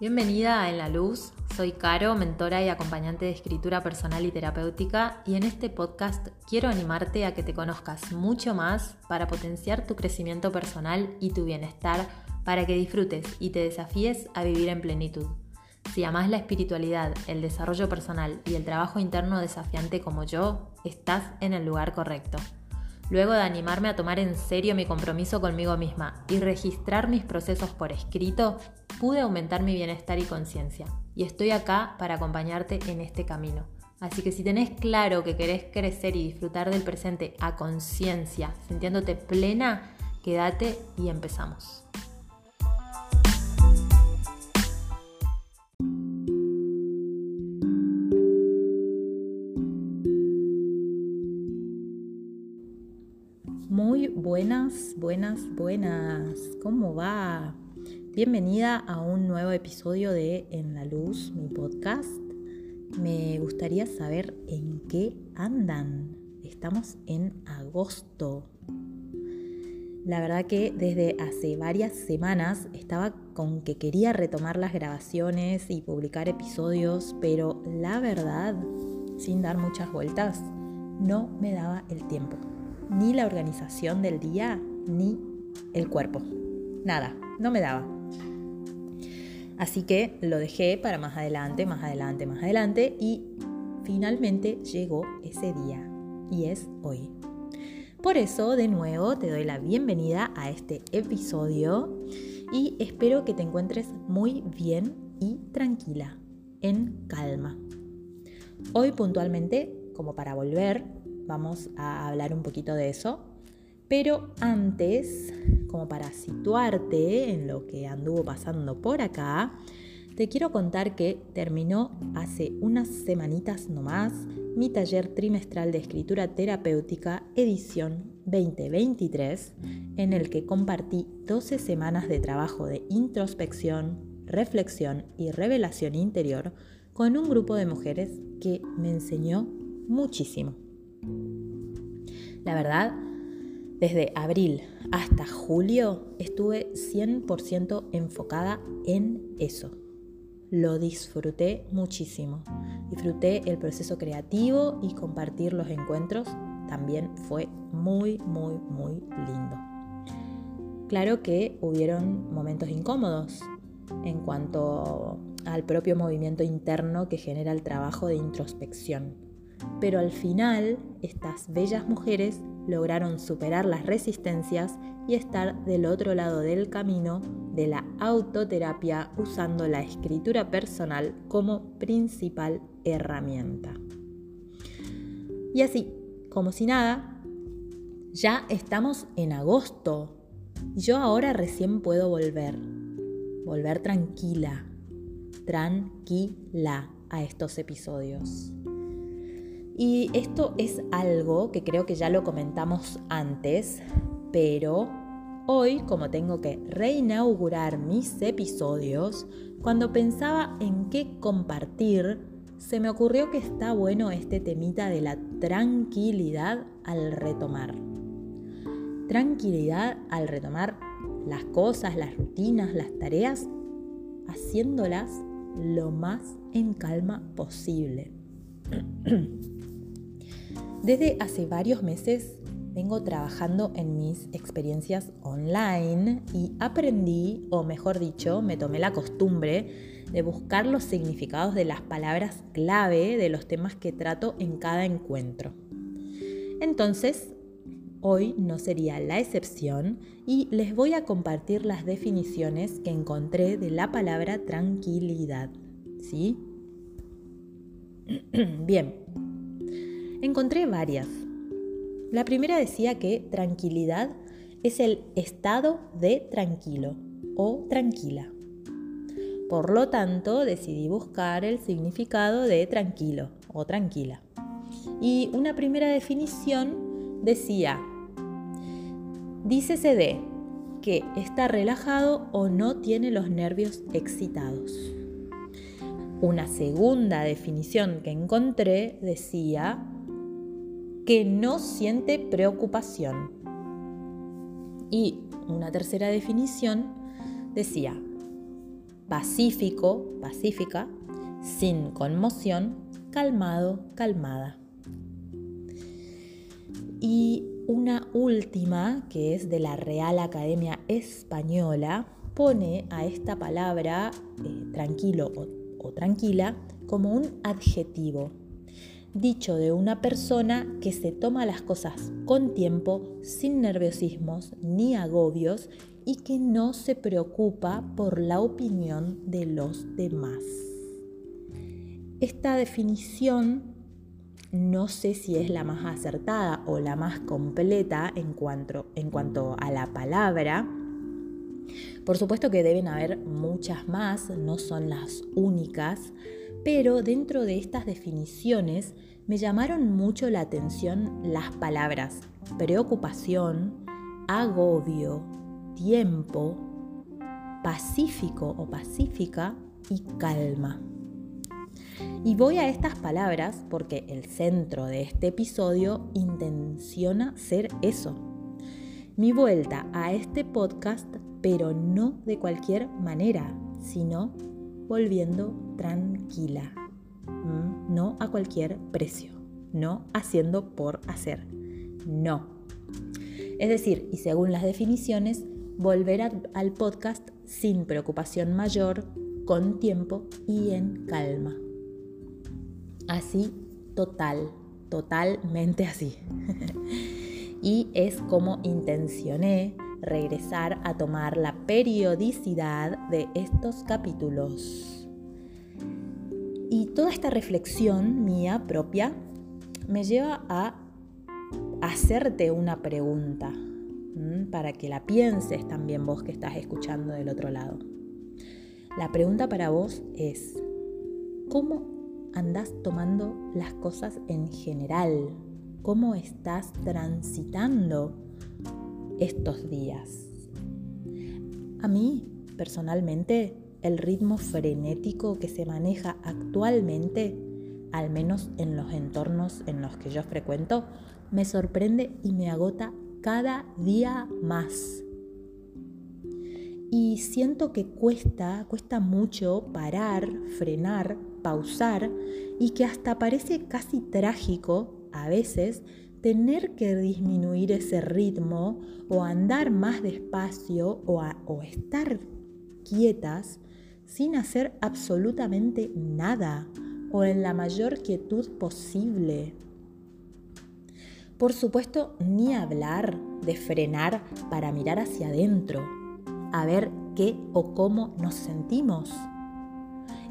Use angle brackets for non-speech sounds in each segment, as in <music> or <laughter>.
Bienvenida a En la Luz, soy Caro, mentora y acompañante de escritura personal y terapéutica y en este podcast quiero animarte a que te conozcas mucho más para potenciar tu crecimiento personal y tu bienestar para que disfrutes y te desafíes a vivir en plenitud. Si amas la espiritualidad, el desarrollo personal y el trabajo interno desafiante como yo, estás en el lugar correcto. Luego de animarme a tomar en serio mi compromiso conmigo misma y registrar mis procesos por escrito, pude aumentar mi bienestar y conciencia. Y estoy acá para acompañarte en este camino. Así que si tenés claro que querés crecer y disfrutar del presente a conciencia, sintiéndote plena, quédate y empezamos. Muy buenas, buenas, buenas. ¿Cómo va? Bienvenida a un nuevo episodio de En la Luz, mi podcast. Me gustaría saber en qué andan. Estamos en agosto. La verdad que desde hace varias semanas estaba con que quería retomar las grabaciones y publicar episodios, pero la verdad, sin dar muchas vueltas, no me daba el tiempo. Ni la organización del día, ni el cuerpo. Nada, no me daba. Así que lo dejé para más adelante, más adelante, más adelante y finalmente llegó ese día y es hoy. Por eso, de nuevo, te doy la bienvenida a este episodio y espero que te encuentres muy bien y tranquila, en calma. Hoy puntualmente, como para volver, vamos a hablar un poquito de eso, pero antes como para situarte en lo que anduvo pasando por acá, te quiero contar que terminó hace unas semanitas nomás mi taller trimestral de escritura terapéutica edición 2023, en el que compartí 12 semanas de trabajo de introspección, reflexión y revelación interior con un grupo de mujeres que me enseñó muchísimo. La verdad, desde abril hasta julio estuve 100% enfocada en eso. Lo disfruté muchísimo. Disfruté el proceso creativo y compartir los encuentros también fue muy, muy, muy lindo. Claro que hubieron momentos incómodos en cuanto al propio movimiento interno que genera el trabajo de introspección. Pero al final, estas bellas mujeres lograron superar las resistencias y estar del otro lado del camino de la autoterapia usando la escritura personal como principal herramienta. Y así, como si nada, ya estamos en agosto y yo ahora recién puedo volver, volver tranquila, tranquila a estos episodios. Y esto es algo que creo que ya lo comentamos antes, pero hoy, como tengo que reinaugurar mis episodios, cuando pensaba en qué compartir, se me ocurrió que está bueno este temita de la tranquilidad al retomar. Tranquilidad al retomar las cosas, las rutinas, las tareas, haciéndolas lo más en calma posible. <clears throat> Desde hace varios meses vengo trabajando en mis experiencias online y aprendí, o mejor dicho, me tomé la costumbre de buscar los significados de las palabras clave de los temas que trato en cada encuentro. Entonces, hoy no sería la excepción y les voy a compartir las definiciones que encontré de la palabra tranquilidad. ¿Sí? <clears throat> Bien, Encontré varias. La primera decía que tranquilidad es el estado de tranquilo o tranquila. Por lo tanto, decidí buscar el significado de tranquilo o tranquila. Y una primera definición decía, dícese de que está relajado o no tiene los nervios excitados. Una segunda definición que encontré decía que no siente preocupación. Y una tercera definición decía, pacífico, pacífica, sin conmoción, calmado, calmada. Y una última, que es de la Real Academia Española, pone a esta palabra eh, tranquilo o tranquila como un adjetivo, dicho de una persona que se toma las cosas con tiempo, sin nerviosismos ni agobios y que no se preocupa por la opinión de los demás. Esta definición no sé si es la más acertada o la más completa en cuanto, en cuanto a la palabra. Por supuesto que deben haber muchas más, no son las únicas, pero dentro de estas definiciones me llamaron mucho la atención las palabras preocupación, agobio, tiempo, pacífico o pacífica y calma. Y voy a estas palabras porque el centro de este episodio intenciona ser eso. Mi vuelta a este podcast, pero no de cualquier manera, sino volviendo tranquila. Mm, no a cualquier precio. No haciendo por hacer. No. Es decir, y según las definiciones, volver al podcast sin preocupación mayor, con tiempo y en calma. Así, total, totalmente así. <laughs> y es como intencioné regresar a tomar la periodicidad de estos capítulos. Y toda esta reflexión mía propia me lleva a hacerte una pregunta para que la pienses también vos que estás escuchando del otro lado. La pregunta para vos es, ¿cómo andás tomando las cosas en general? ¿Cómo estás transitando estos días? A mí, personalmente, el ritmo frenético que se maneja actualmente, al menos en los entornos en los que yo frecuento, me sorprende y me agota cada día más. Y siento que cuesta, cuesta mucho parar, frenar, pausar y que hasta parece casi trágico a veces tener que disminuir ese ritmo o andar más despacio o, estar quietas sin hacer absolutamente nada o en la mayor quietud posible. Por supuesto, ni hablar de frenar para mirar hacia adentro, a ver qué o cómo nos sentimos.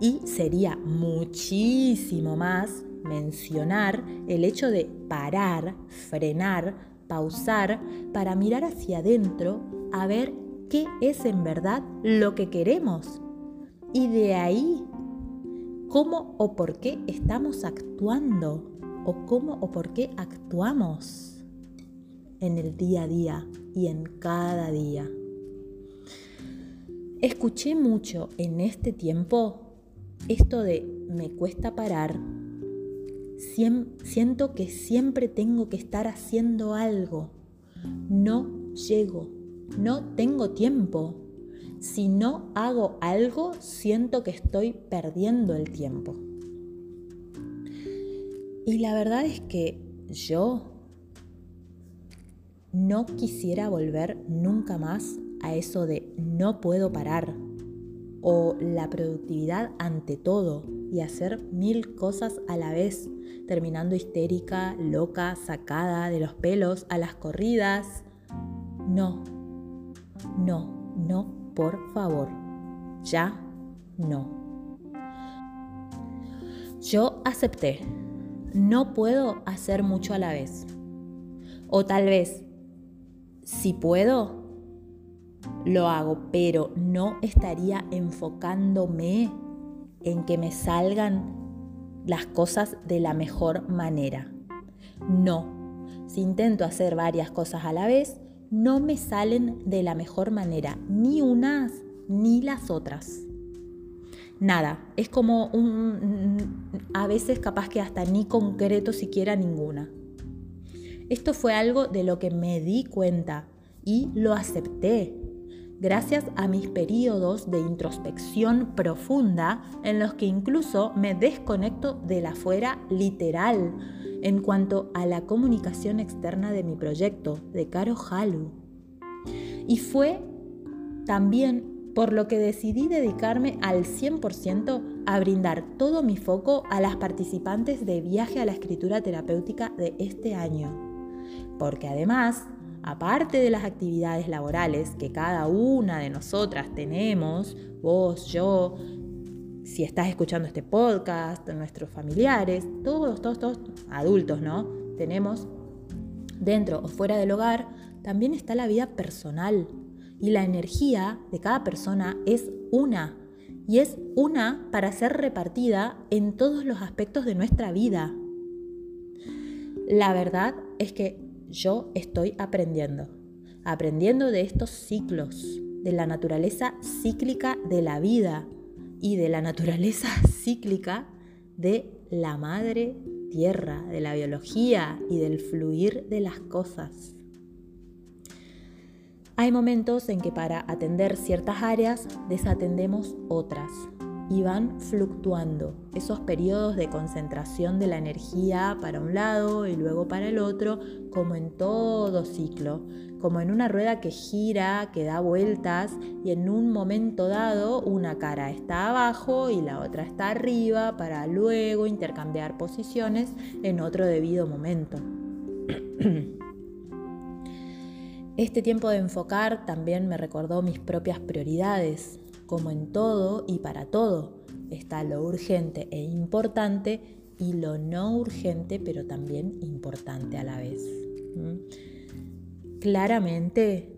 Y sería muchísimo más mencionar el hecho de parar, frenar, pausar para mirar hacia adentro a ver qué es en verdad lo que queremos. Y de ahí, cómo o por qué estamos actuando o cómo o por qué actuamos en el día a día y en cada día. Escuché mucho en este tiempo esto de me cuesta parar, siento que siempre tengo que estar haciendo algo, no llego, no tengo tiempo. Si no hago algo, siento que estoy perdiendo el tiempo. Y la verdad es que yo no quisiera volver nunca más a eso de no puedo parar o la productividad ante todo y hacer mil cosas a la vez, terminando histérica, loca, sacada de los pelos a las corridas. No, no, no, por favor, ya no. Yo acepté no puedo hacer mucho a la vez. O tal vez, si puedo, lo hago, pero no estaría enfocándome en que me salgan las cosas de la mejor manera. No, si intento hacer varias cosas a la vez, no me salen de la mejor manera, ni unas ni las otras nada. Es como un, a veces capaz que hasta ni concreto siquiera ninguna. Esto fue algo de lo que me di cuenta y lo acepté. Gracias a mis periodos de introspección profunda en los que incluso me desconecto de la fuera literal en cuanto a la comunicación externa de mi proyecto, de Caro Halu. Y fue también por lo que decidí dedicarme al 100% a brindar todo mi foco a las participantes de Viaje a la Escritura Terapéutica de este año. Porque además, aparte de las actividades laborales que cada una de nosotras tenemos, vos, yo, si estás escuchando este podcast, nuestros familiares, todos, todos, todos adultos, ¿no? Tenemos dentro o fuera del hogar, también está la vida personal. Y la energía de cada persona es una. Y es una para ser repartida en todos los aspectos de nuestra vida. La verdad es que yo estoy aprendiendo. Aprendiendo de estos ciclos, de la naturaleza cíclica de la vida y de la naturaleza <laughs> cíclica de la madre tierra, de la biología y del fluir de las cosas. Hay momentos en que para atender ciertas áreas desatendemos otras y van fluctuando esos periodos de concentración de la energía para un lado y luego para el otro, como en todo ciclo, como en una rueda que gira, que da vueltas y en un momento dado una cara está abajo y la otra está arriba para luego intercambiar posiciones en otro debido momento. <clears throat> Este tiempo de enfocar también me recordó mis propias prioridades, como en todo y para todo. Está lo urgente e importante y lo no urgente pero también importante a la vez. Claramente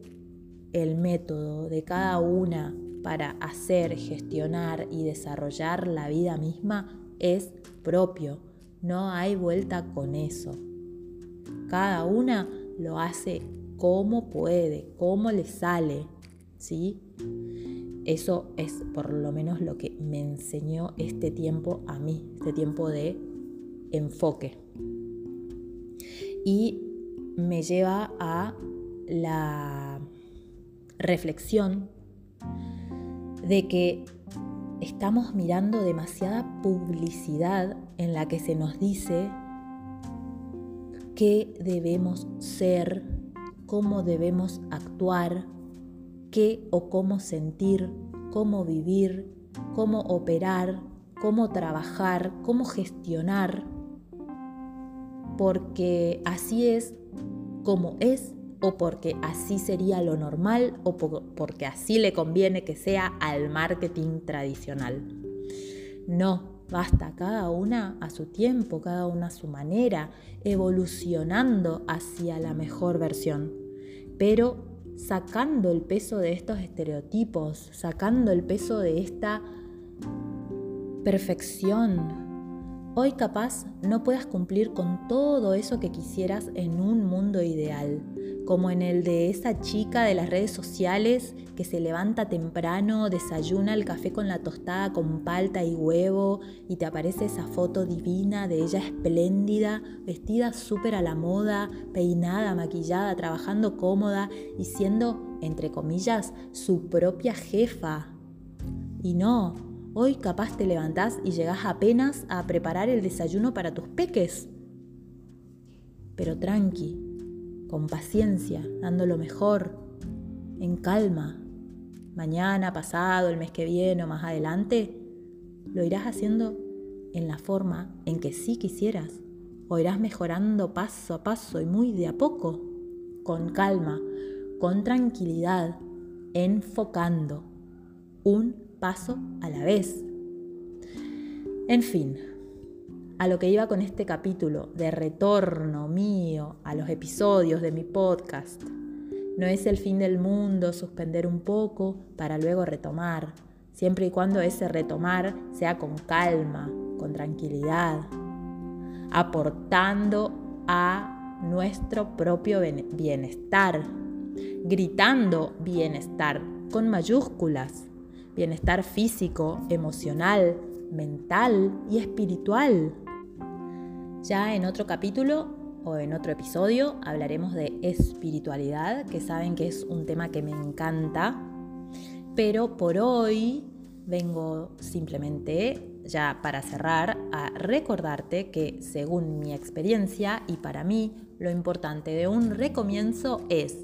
el método de cada una para hacer, gestionar y desarrollar la vida misma es propio. No hay vuelta con eso. Cada una lo hace cómo puede, cómo le sale, ¿sí? Eso es por lo menos lo que me enseñó este tiempo a mí, este tiempo de enfoque. Y me lleva a la reflexión de que estamos mirando demasiada publicidad en la que se nos dice qué debemos ser cómo debemos actuar, qué o cómo sentir, cómo vivir, cómo operar, cómo trabajar, cómo gestionar, porque así es como es o porque así sería lo normal o porque así le conviene que sea al marketing tradicional. No, Basta cada una a su tiempo, cada una a su manera, evolucionando hacia la mejor versión, pero sacando el peso de estos estereotipos, sacando el peso de esta perfección. Hoy capaz no puedas cumplir con todo eso que quisieras en un mundo ideal, como en el de esa chica de las redes sociales que se levanta temprano, desayuna el café con la tostada con palta y huevo y te aparece esa foto divina de ella espléndida, vestida súper a la moda, peinada, maquillada, trabajando cómoda y siendo, entre comillas, su propia jefa. Y no, Hoy capaz te levantás y llegás apenas a preparar el desayuno para tus peques. Pero tranqui, con paciencia, dando lo mejor, en calma. Mañana, pasado, el mes que viene o más adelante, lo irás haciendo en la forma en que sí quisieras. O irás mejorando paso a paso y muy de a poco, con calma, con tranquilidad, enfocando un paso a la vez. En fin, a lo que iba con este capítulo de retorno mío a los episodios de mi podcast. No es el fin del mundo suspender un poco para luego retomar, siempre y cuando ese retomar sea con calma, con tranquilidad, aportando a nuestro propio bienestar, gritando bienestar con mayúsculas, bienestar físico, emocional, mental y espiritual. Ya en otro capítulo o en otro episodio hablaremos de espiritualidad, que saben que es un tema que me encanta Pero por hoy vengo simplemente, ya para cerrar, a recordarte que según mi experiencia y para mí, lo importante de un recomienzo es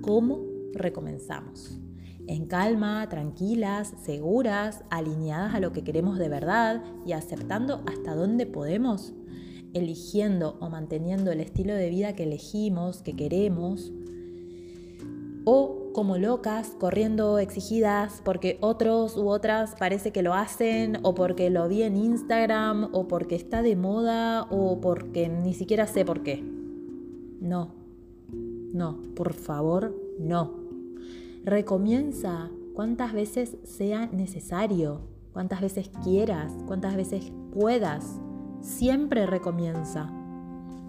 cómo recomenzamos. En calma, tranquilas, seguras, alineadas a lo que queremos de verdad y aceptando hasta dónde podemos, eligiendo o manteniendo el estilo de vida que elegimos, que queremos, o como locas, corriendo exigidas porque otros u otras parece que lo hacen, o porque lo vi en Instagram, o porque está de moda, o porque ni siquiera sé por qué. No, no, por favor, no. Recomienza cuantas veces sea necesario, cuantas veces quieras, cuantas veces puedas. Siempre recomienza.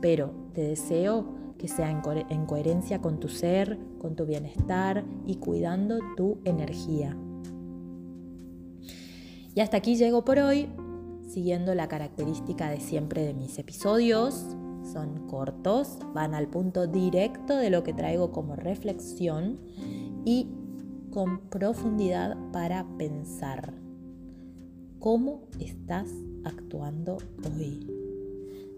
Pero te deseo que sea en, coherencia con tu ser, con tu bienestar y cuidando tu energía. Y hasta aquí llego por hoy, siguiendo la característica de siempre de mis episodios. Son cortos, van al punto directo de lo que traigo como reflexión y con profundidad para pensar. ¿Cómo estás actuando hoy?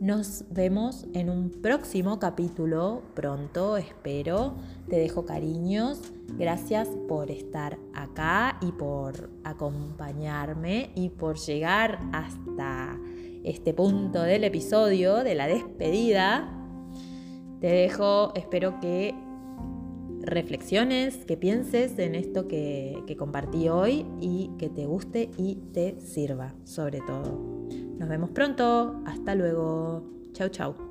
Nos vemos en un próximo capítulo pronto, espero. Te dejo cariños. Gracias por estar acá y por acompañarme y por llegar hasta este punto del episodio de la despedida. Te dejo, espero que reflexiones, que pienses en esto que, que compartí hoy y que te guste y te sirva sobre todo. Nos vemos pronto. Hasta luego. Chau, chau.